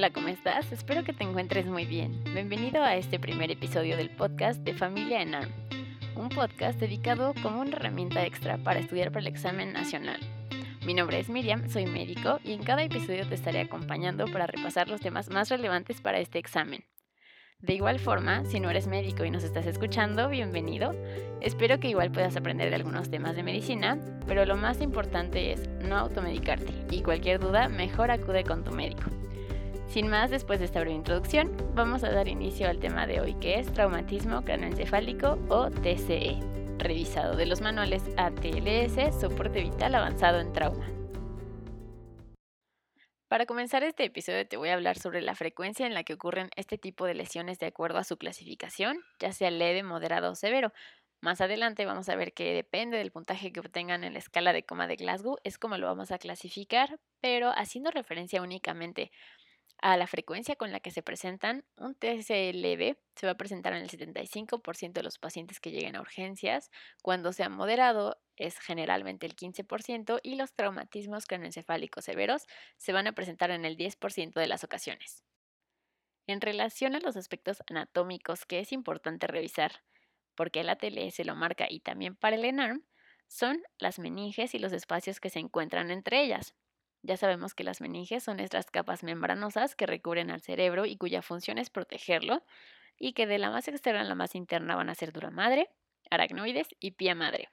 Hola, ¿cómo estás? Espero que te encuentres muy bien. Bienvenido a este primer episodio del podcast de Familia en ARM, un podcast dedicado como una herramienta extra para estudiar para el examen nacional. Mi nombre es Miriam, soy médico y en cada episodio te estaré acompañando para repasar los temas más relevantes para este examen. De igual forma, si no eres médico y nos estás escuchando, bienvenido. Espero que igual puedas aprender de algunos temas de medicina, pero lo más importante es no automedicarte y cualquier duda mejor acude con tu médico. Sin más, después de esta breve introducción, vamos a dar inicio al tema de hoy que es traumatismo cranoencefálico o TCE, revisado de los manuales ATLS, soporte vital avanzado en trauma. Para comenzar este episodio te voy a hablar sobre la frecuencia en la que ocurren este tipo de lesiones de acuerdo a su clasificación, ya sea leve, moderado o severo. Más adelante vamos a ver que depende del puntaje que obtengan en la escala de coma de Glasgow, es como lo vamos a clasificar, pero haciendo referencia únicamente a la frecuencia con la que se presentan, un leve se va a presentar en el 75% de los pacientes que lleguen a urgencias, cuando sea moderado es generalmente el 15% y los traumatismos cranoencefálicos severos se van a presentar en el 10% de las ocasiones. En relación a los aspectos anatómicos que es importante revisar, porque el ATLS lo marca y también para el ENARM, son las meninges y los espacios que se encuentran entre ellas. Ya sabemos que las meninges son estas capas membranosas que recubren al cerebro y cuya función es protegerlo, y que de la más externa a la más interna van a ser dura madre, aracnoides y pía madre.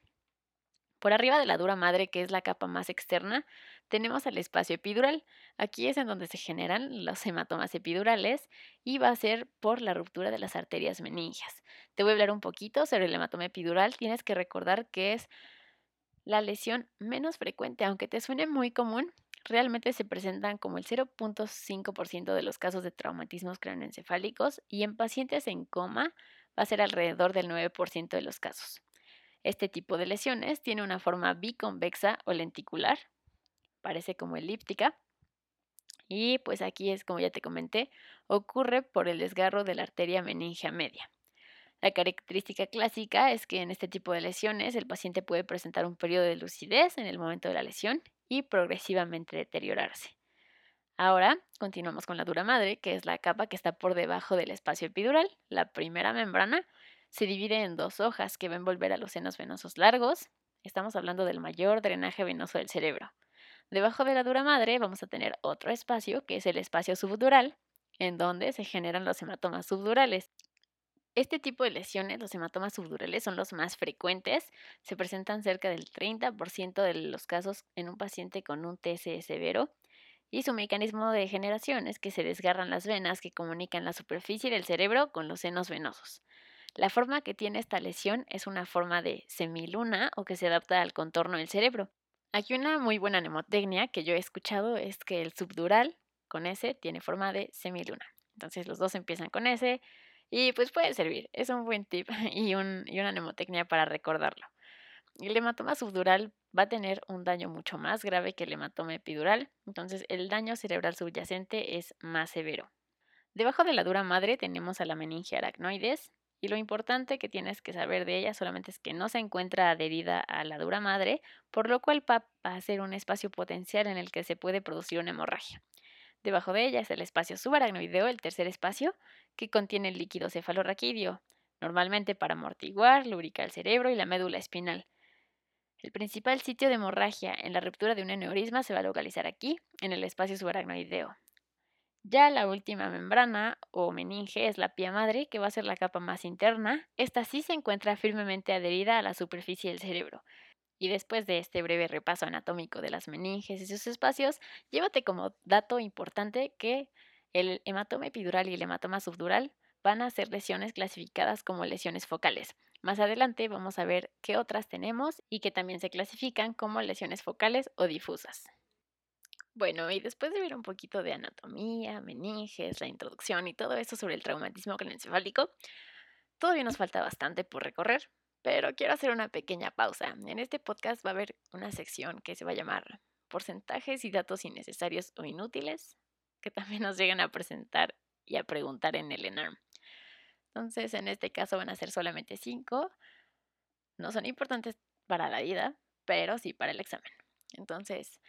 Por arriba de la dura madre, que es la capa más externa, tenemos el espacio epidural. Aquí es en donde se generan los hematomas epidurales y va a ser por la ruptura de las arterias meningias. Te voy a hablar un poquito sobre el hematoma epidural. Tienes que recordar que es la lesión menos frecuente, aunque te suene muy común, realmente se presentan como el 0.5% de los casos de traumatismos craneoencefálicos y en pacientes en coma va a ser alrededor del 9% de los casos. Este tipo de lesiones tiene una forma biconvexa o lenticular, parece como elíptica, y pues aquí es como ya te comenté, ocurre por el desgarro de la arteria meningea media. La característica clásica es que en este tipo de lesiones el paciente puede presentar un periodo de lucidez en el momento de la lesión y progresivamente deteriorarse. Ahora continuamos con la dura madre, que es la capa que está por debajo del espacio epidural. La primera membrana se divide en dos hojas que va a envolver a los senos venosos largos. Estamos hablando del mayor drenaje venoso del cerebro. Debajo de la dura madre vamos a tener otro espacio, que es el espacio subdural, en donde se generan los hematomas subdurales. Este tipo de lesiones, los hematomas subdurales, son los más frecuentes. Se presentan cerca del 30% de los casos en un paciente con un TSE severo. Y su mecanismo de generación es que se desgarran las venas que comunican la superficie del cerebro con los senos venosos. La forma que tiene esta lesión es una forma de semiluna o que se adapta al contorno del cerebro. Aquí una muy buena mnemotecnia que yo he escuchado es que el subdural con S tiene forma de semiluna. Entonces los dos empiezan con S, y pues puede servir, es un buen tip y, un, y una mnemotecnia para recordarlo. El hematoma subdural va a tener un daño mucho más grave que el hematoma epidural, entonces el daño cerebral subyacente es más severo. Debajo de la dura madre tenemos a la meninge aracnoides y lo importante que tienes que saber de ella solamente es que no se encuentra adherida a la dura madre, por lo cual va a ser un espacio potencial en el que se puede producir una hemorragia. Debajo de ella es el espacio subaracnoideo, el tercer espacio, que contiene el líquido cefalorraquídeo, normalmente para amortiguar, lubricar el cerebro y la médula espinal. El principal sitio de hemorragia en la ruptura de un aneurisma se va a localizar aquí, en el espacio subaracnoideo. Ya la última membrana o meninge es la pía madre, que va a ser la capa más interna. Esta sí se encuentra firmemente adherida a la superficie del cerebro. Y después de este breve repaso anatómico de las meninges y sus espacios, llévate como dato importante que el hematoma epidural y el hematoma subdural van a ser lesiones clasificadas como lesiones focales. Más adelante vamos a ver qué otras tenemos y que también se clasifican como lesiones focales o difusas. Bueno, y después de ver un poquito de anatomía, meninges, la introducción y todo eso sobre el traumatismo craneoencefálico, todavía nos falta bastante por recorrer, pero quiero hacer una pequeña pausa. En este podcast va a haber una sección que se va a llamar porcentajes y datos innecesarios o inútiles que también nos llegan a presentar y a preguntar en el ENARM. Entonces, en este caso van a ser solamente cinco. No son importantes para la vida, pero sí para el examen. Entonces,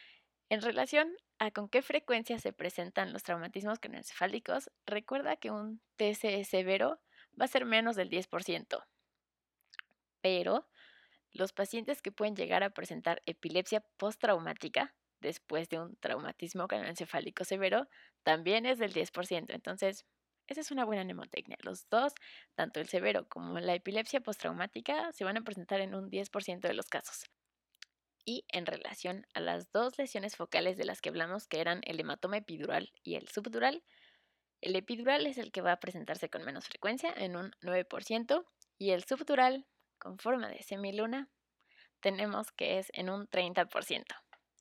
En relación a con qué frecuencia se presentan los traumatismos craneoencefálicos, recuerda que un TCE severo va a ser menos del 10%. Pero los pacientes que pueden llegar a presentar epilepsia postraumática después de un traumatismo craneoencefálico severo también es del 10%. Entonces, esa es una buena mnemotecnia. Los dos, tanto el severo como la epilepsia postraumática, se van a presentar en un 10% de los casos. Y en relación a las dos lesiones focales de las que hablamos, que eran el hematoma epidural y el subdural, el epidural es el que va a presentarse con menos frecuencia, en un 9%, y el subdural, con forma de semiluna, tenemos que es en un 30%.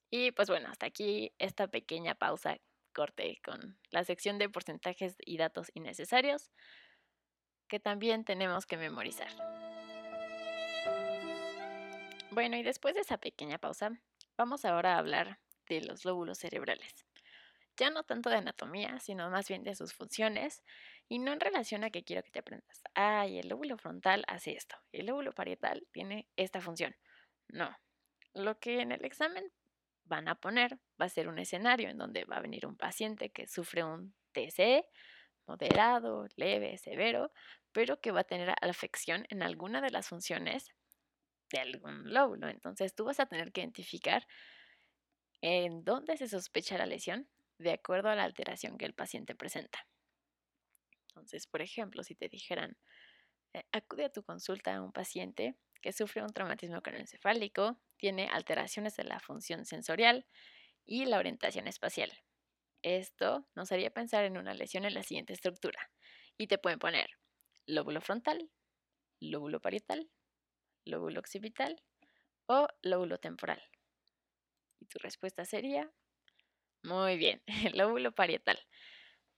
Y pues bueno, hasta aquí esta pequeña pausa corte con la sección de porcentajes y datos innecesarios que también tenemos que memorizar. Bueno, y después de esa pequeña pausa, vamos ahora a hablar de los lóbulos cerebrales. Ya no tanto de anatomía, sino más bien de sus funciones, y no en relación a que quiero que te aprendas. Ay, el lóbulo frontal hace esto, el lóbulo parietal tiene esta función. No. Lo que en el examen van a poner va a ser un escenario en donde va a venir un paciente que sufre un TCE moderado, leve, severo, pero que va a tener afección en alguna de las funciones de algún lóbulo. Entonces tú vas a tener que identificar en dónde se sospecha la lesión de acuerdo a la alteración que el paciente presenta. Entonces, por ejemplo, si te dijeran, eh, acude a tu consulta a un paciente que sufre un traumatismo craneoencefálico, tiene alteraciones de la función sensorial y la orientación espacial. Esto nos haría pensar en una lesión en la siguiente estructura. Y te pueden poner lóbulo frontal, lóbulo parietal, lóbulo occipital o lóbulo temporal. Y tu respuesta sería, muy bien, lóbulo parietal.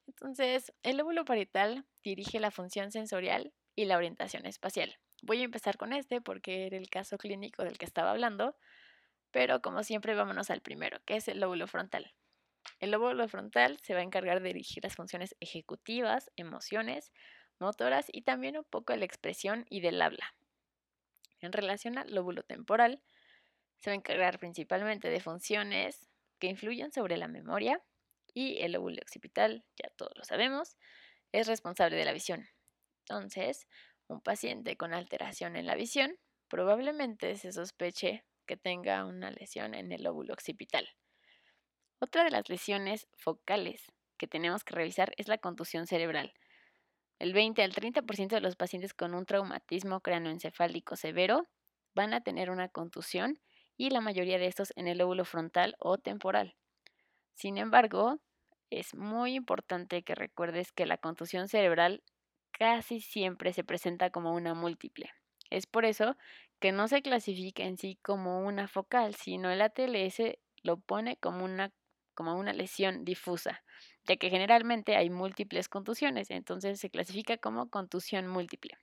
Entonces, el lóbulo parietal dirige la función sensorial y la orientación espacial. Voy a empezar con este porque era el caso clínico del que estaba hablando, pero como siempre vámonos al primero, que es el lóbulo frontal. El lóbulo frontal se va a encargar de dirigir las funciones ejecutivas, emociones, motoras y también un poco de la expresión y del habla. En relación al lóbulo temporal, se va a encargar principalmente de funciones que influyen sobre la memoria y el lóbulo occipital, ya todos lo sabemos, es responsable de la visión. Entonces, un paciente con alteración en la visión probablemente se sospeche que tenga una lesión en el lóbulo occipital. Otra de las lesiones focales que tenemos que revisar es la contusión cerebral. El 20 al 30% de los pacientes con un traumatismo cráneoencefálico severo van a tener una contusión y la mayoría de estos en el lóbulo frontal o temporal. Sin embargo, es muy importante que recuerdes que la contusión cerebral casi siempre se presenta como una múltiple. Es por eso que no se clasifica en sí como una focal, sino el ATLS lo pone como una, como una lesión difusa, ya que generalmente hay múltiples contusiones, entonces se clasifica como contusión múltiple.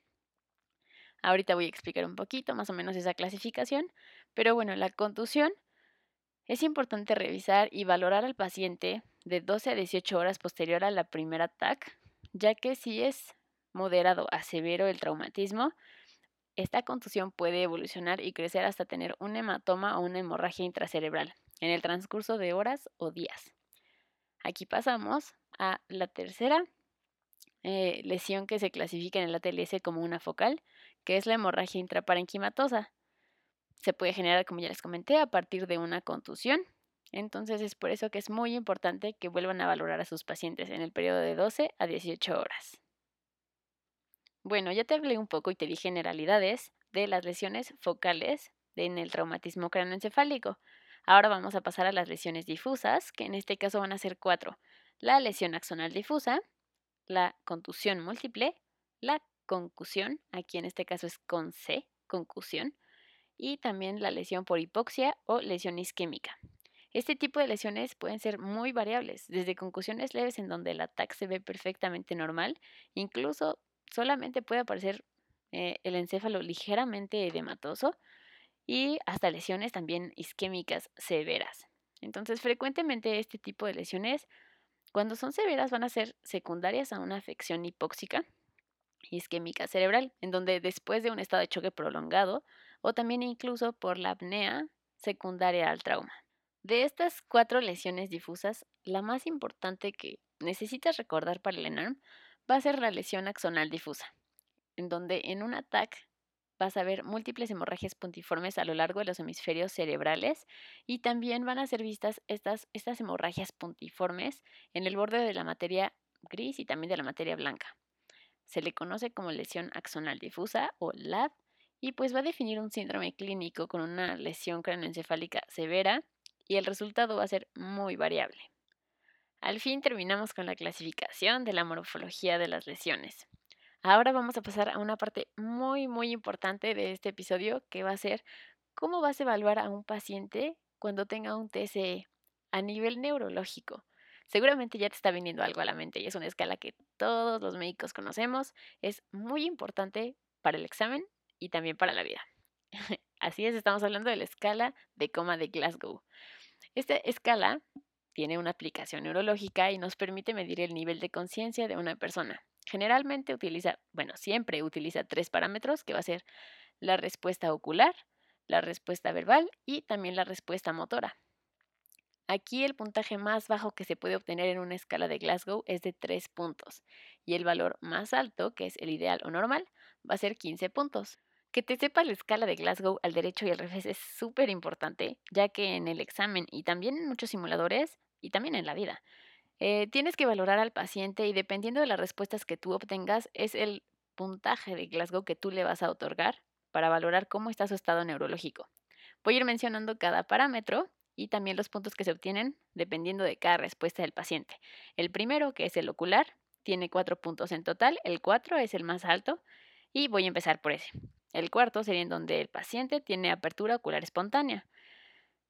Ahorita voy a explicar un poquito más o menos esa clasificación, pero bueno, la contusión es importante revisar y valorar al paciente de 12 a 18 horas posterior a la primera ataque, ya que si es moderado a severo el traumatismo, esta contusión puede evolucionar y crecer hasta tener un hematoma o una hemorragia intracerebral en el transcurso de horas o días. Aquí pasamos a la tercera eh, lesión que se clasifica en el ATLS como una focal, que es la hemorragia intraparenquimatosa. Se puede generar, como ya les comenté, a partir de una contusión. Entonces es por eso que es muy importante que vuelvan a valorar a sus pacientes en el periodo de 12 a 18 horas. Bueno, ya te hablé un poco y te di generalidades de las lesiones focales en el traumatismo craneoencefálico. Ahora vamos a pasar a las lesiones difusas, que en este caso van a ser cuatro. La lesión axonal difusa, la contusión múltiple, la concusión, aquí en este caso es con C, concusión, y también la lesión por hipoxia o lesión isquémica. Este tipo de lesiones pueden ser muy variables, desde concusiones leves en donde el ataque se ve perfectamente normal, incluso solamente puede aparecer eh, el encéfalo ligeramente edematoso y hasta lesiones también isquémicas severas. Entonces, frecuentemente este tipo de lesiones, cuando son severas, van a ser secundarias a una afección hipóxica isquémica cerebral, en donde después de un estado de choque prolongado o también incluso por la apnea secundaria al trauma. De estas cuatro lesiones difusas, la más importante que necesitas recordar para el ENARM va a ser la lesión axonal difusa, en donde en un ataque vas a ver múltiples hemorragias puntiformes a lo largo de los hemisferios cerebrales y también van a ser vistas estas, estas hemorragias puntiformes en el borde de la materia gris y también de la materia blanca. Se le conoce como lesión axonal difusa o LAD y pues va a definir un síndrome clínico con una lesión cráneoencefálica severa y el resultado va a ser muy variable. Al fin terminamos con la clasificación de la morfología de las lesiones. Ahora vamos a pasar a una parte muy, muy importante de este episodio que va a ser cómo vas a evaluar a un paciente cuando tenga un TCE a nivel neurológico. Seguramente ya te está viniendo algo a la mente y es una escala que todos los médicos conocemos. Es muy importante para el examen y también para la vida. Así es, estamos hablando de la escala de coma de Glasgow. Esta escala tiene una aplicación neurológica y nos permite medir el nivel de conciencia de una persona. Generalmente utiliza, bueno, siempre utiliza tres parámetros, que va a ser la respuesta ocular, la respuesta verbal y también la respuesta motora. Aquí el puntaje más bajo que se puede obtener en una escala de Glasgow es de 3 puntos y el valor más alto, que es el ideal o normal, va a ser 15 puntos. Que te sepa la escala de Glasgow al derecho y al revés es súper importante, ya que en el examen y también en muchos simuladores y también en la vida eh, tienes que valorar al paciente y dependiendo de las respuestas que tú obtengas, es el puntaje de Glasgow que tú le vas a otorgar para valorar cómo está su estado neurológico. Voy a ir mencionando cada parámetro y también los puntos que se obtienen dependiendo de cada respuesta del paciente. El primero, que es el ocular, tiene cuatro puntos en total, el cuatro es el más alto y voy a empezar por ese. El cuarto sería en donde el paciente tiene apertura ocular espontánea.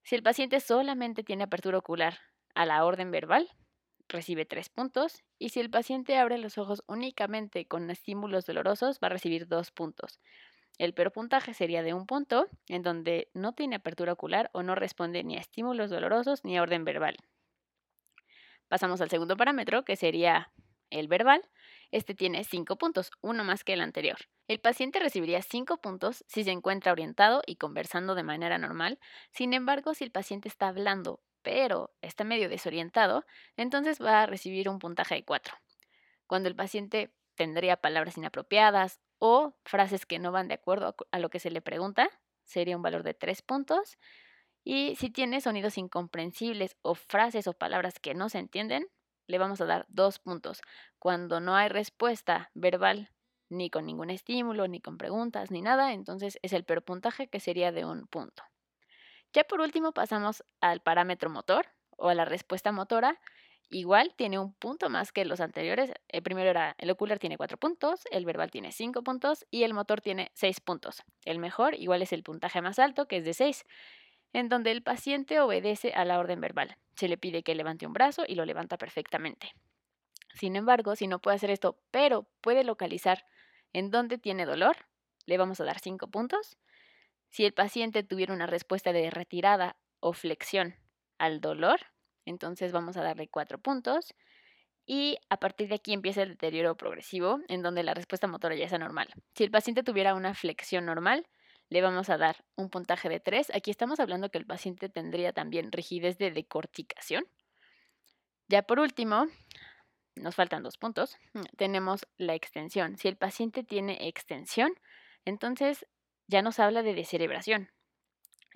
Si el paciente solamente tiene apertura ocular a la orden verbal, recibe tres puntos y si el paciente abre los ojos únicamente con estímulos dolorosos va a recibir dos puntos. El peor puntaje sería de un punto, en donde no tiene apertura ocular o no responde ni a estímulos dolorosos ni a orden verbal. Pasamos al segundo parámetro, que sería el verbal. Este tiene cinco puntos, uno más que el anterior. El paciente recibiría cinco puntos si se encuentra orientado y conversando de manera normal. Sin embargo, si el paciente está hablando pero está medio desorientado, entonces va a recibir un puntaje de 4. Cuando el paciente tendría palabras inapropiadas o frases que no van de acuerdo a lo que se le pregunta, sería un valor de 3 puntos. Y si tiene sonidos incomprensibles o frases o palabras que no se entienden, le vamos a dar 2 puntos. Cuando no hay respuesta verbal ni con ningún estímulo, ni con preguntas, ni nada, entonces es el peor puntaje que sería de un punto. Ya por último pasamos al parámetro motor o a la respuesta motora. Igual tiene un punto más que los anteriores. El primero era el ocular tiene cuatro puntos, el verbal tiene cinco puntos y el motor tiene seis puntos. El mejor igual es el puntaje más alto, que es de seis, en donde el paciente obedece a la orden verbal. Se le pide que levante un brazo y lo levanta perfectamente. Sin embargo, si no puede hacer esto, pero puede localizar en dónde tiene dolor, le vamos a dar cinco puntos. Si el paciente tuviera una respuesta de retirada o flexión al dolor, entonces vamos a darle cuatro puntos. Y a partir de aquí empieza el deterioro progresivo, en donde la respuesta motora ya es anormal. Si el paciente tuviera una flexión normal, le vamos a dar un puntaje de 3. Aquí estamos hablando que el paciente tendría también rigidez de decorticación. Ya por último, nos faltan dos puntos. Tenemos la extensión. Si el paciente tiene extensión, entonces ya nos habla de descerebración.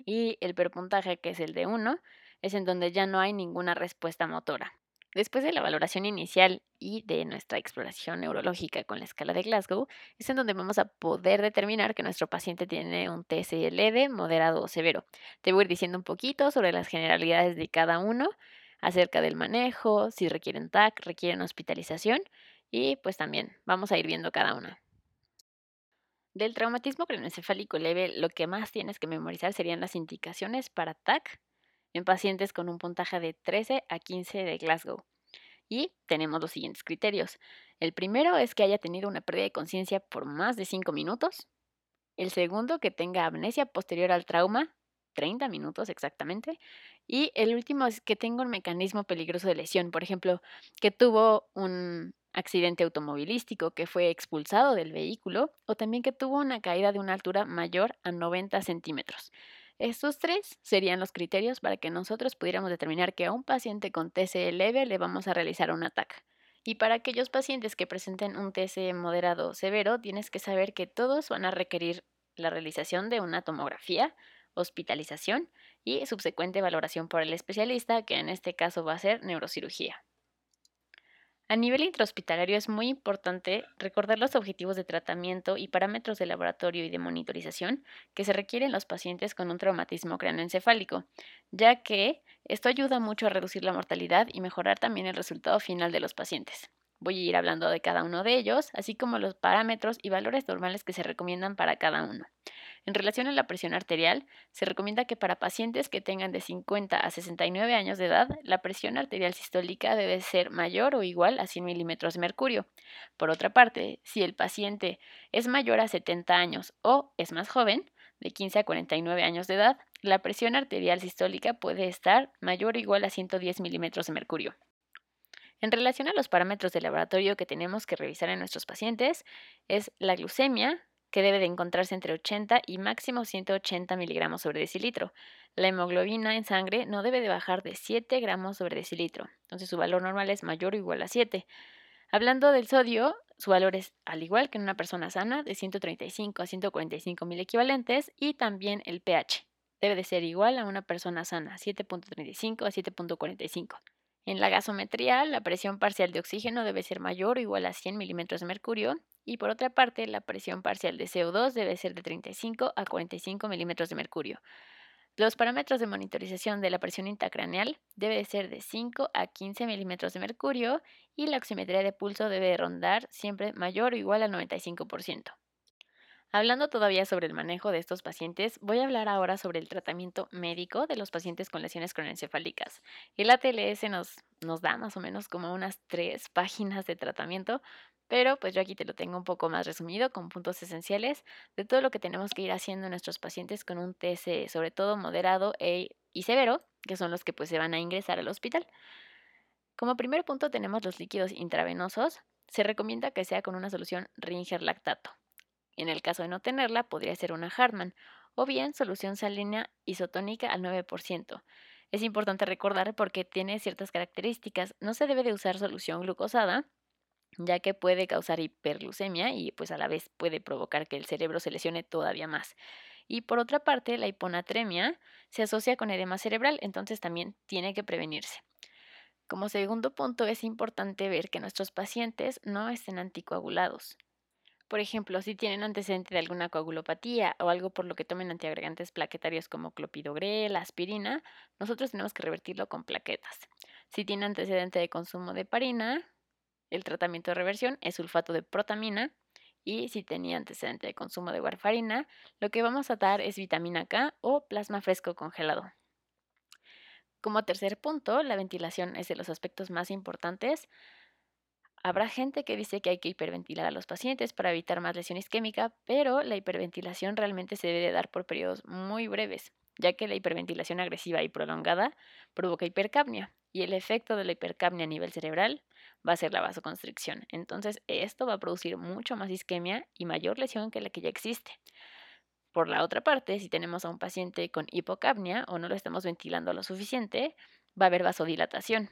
Y el perpuntaje, que es el de 1, es en donde ya no hay ninguna respuesta motora. Después de la valoración inicial y de nuestra exploración neurológica con la escala de Glasgow, es en donde vamos a poder determinar que nuestro paciente tiene un leve, moderado o severo. Te voy a ir diciendo un poquito sobre las generalidades de cada uno, acerca del manejo, si requieren TAC, requieren hospitalización y pues también vamos a ir viendo cada una. Del traumatismo craneoencefálico leve, lo que más tienes que memorizar serían las indicaciones para TAC en pacientes con un puntaje de 13 a 15 de Glasgow. Y tenemos los siguientes criterios. El primero es que haya tenido una pérdida de conciencia por más de 5 minutos. El segundo, que tenga amnesia posterior al trauma, 30 minutos exactamente. Y el último es que tenga un mecanismo peligroso de lesión, por ejemplo, que tuvo un accidente automovilístico, que fue expulsado del vehículo o también que tuvo una caída de una altura mayor a 90 centímetros. Estos tres serían los criterios para que nosotros pudiéramos determinar que a un paciente con TCE leve le vamos a realizar un ataque. Y para aquellos pacientes que presenten un TCE moderado o severo, tienes que saber que todos van a requerir la realización de una tomografía, hospitalización y subsecuente valoración por el especialista, que en este caso va a ser neurocirugía. A nivel intrahospitalario es muy importante recordar los objetivos de tratamiento y parámetros de laboratorio y de monitorización que se requieren en los pacientes con un traumatismo craneoencefálico, ya que esto ayuda mucho a reducir la mortalidad y mejorar también el resultado final de los pacientes. Voy a ir hablando de cada uno de ellos, así como los parámetros y valores normales que se recomiendan para cada uno. En relación a la presión arterial, se recomienda que para pacientes que tengan de 50 a 69 años de edad, la presión arterial sistólica debe ser mayor o igual a 100 milímetros de mercurio. Por otra parte, si el paciente es mayor a 70 años o es más joven, de 15 a 49 años de edad, la presión arterial sistólica puede estar mayor o igual a 110 milímetros de mercurio. En relación a los parámetros de laboratorio que tenemos que revisar en nuestros pacientes, es la glucemia, que debe de encontrarse entre 80 y máximo 180 miligramos sobre decilitro. La hemoglobina en sangre no debe de bajar de 7 gramos sobre decilitro, entonces su valor normal es mayor o igual a 7. Hablando del sodio, su valor es al igual que en una persona sana, de 135 a 145 mil equivalentes, y también el pH. Debe de ser igual a una persona sana, 7.35 a 7.45. En la gasometría, la presión parcial de oxígeno debe ser mayor o igual a 100 milímetros de mercurio y por otra parte, la presión parcial de CO2 debe ser de 35 a 45 milímetros de mercurio. Los parámetros de monitorización de la presión intracraneal debe ser de 5 a 15 milímetros de mercurio y la oximetría de pulso debe rondar siempre mayor o igual al 95%. Hablando todavía sobre el manejo de estos pacientes, voy a hablar ahora sobre el tratamiento médico de los pacientes con lesiones cronoencefálicas. El ATLS nos, da más o menos como unas tres páginas de tratamiento, pero pues yo aquí te lo tengo un poco más resumido con puntos esenciales de todo lo que tenemos que ir haciendo en nuestros pacientes con un TC, sobre todo moderado e, y severo, que son los que pues se van a ingresar al hospital. Como primer punto tenemos los líquidos intravenosos. Se recomienda que sea con una solución Ringer lactato. En el caso de no tenerla, podría ser una Hartmann o bien solución salina isotónica al 9%. Es importante recordar porque tiene ciertas características. No se debe de usar solución glucosada, ya que puede causar hiperglucemia y pues a la vez puede provocar que el cerebro se lesione todavía más. Y por otra parte, la hiponatremia se asocia con edema cerebral, entonces también tiene que prevenirse. Como segundo punto, es importante ver que nuestros pacientes no estén anticoagulados. Por ejemplo, si tienen antecedente de alguna coagulopatía o algo por lo que tomen antiagregantes plaquetarios como clopidogrel, aspirina, nosotros tenemos que revertirlo con plaquetas. Si tienen antecedente de consumo de parina, el tratamiento de reversión es sulfato de protamina y si tenía antecedente de consumo de warfarina, lo que vamos a dar es vitamina K o plasma fresco congelado. Como tercer punto, la ventilación es de los aspectos más importantes. Habrá gente que dice que hay que hiperventilar a los pacientes para evitar más lesión isquémica, pero la hiperventilación realmente se debe de dar por periodos muy breves, ya que la hiperventilación agresiva y prolongada provoca hipercapnia y el efecto de la hipercapnia a nivel cerebral va a ser la vasoconstricción. Entonces, esto va a producir mucho más isquemia y mayor lesión que la que ya existe. Por la otra parte, si tenemos a un paciente con hipocapnia o no lo estamos ventilando lo suficiente, va a haber vasodilatación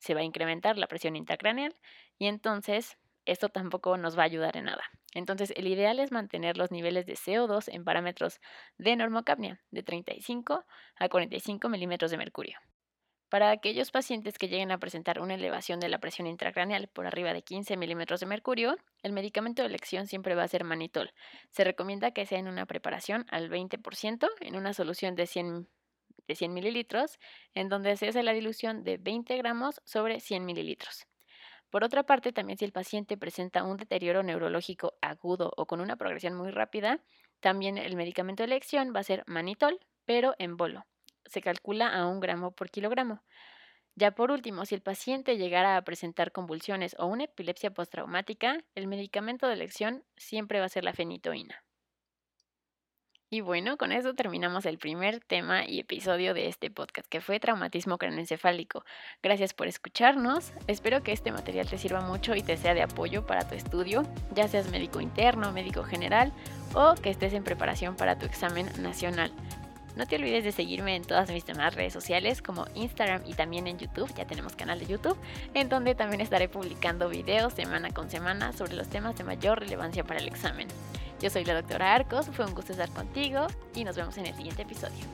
se va a incrementar la presión intracraneal y entonces esto tampoco nos va a ayudar en nada. Entonces, el ideal es mantener los niveles de CO2 en parámetros de normocapnia de 35 a 45 milímetros de mercurio. Para aquellos pacientes que lleguen a presentar una elevación de la presión intracraneal por arriba de 15 milímetros de mercurio, el medicamento de elección siempre va a ser manitol. Se recomienda que sea en una preparación al 20% en una solución de 100 de 100 mililitros, en donde se hace la dilución de 20 gramos sobre 100 mililitros. Por otra parte, también si el paciente presenta un deterioro neurológico agudo o con una progresión muy rápida, también el medicamento de elección va a ser manitol, pero en bolo. Se calcula a un gramo por kilogramo. Ya por último, si el paciente llegara a presentar convulsiones o una epilepsia postraumática, el medicamento de elección siempre va a ser la fenitoína. Y bueno, con eso terminamos el primer tema y episodio de este podcast, que fue traumatismo craneoencefálico. Gracias por escucharnos. Espero que este material te sirva mucho y te sea de apoyo para tu estudio, ya seas médico interno, médico general o que estés en preparación para tu examen nacional. No te olvides de seguirme en todas mis demás redes sociales como Instagram y también en YouTube, ya tenemos canal de YouTube, en donde también estaré publicando videos semana con semana sobre los temas de mayor relevancia para el examen. Yo soy la doctora Arcos, fue un gusto estar contigo y nos vemos en el siguiente episodio.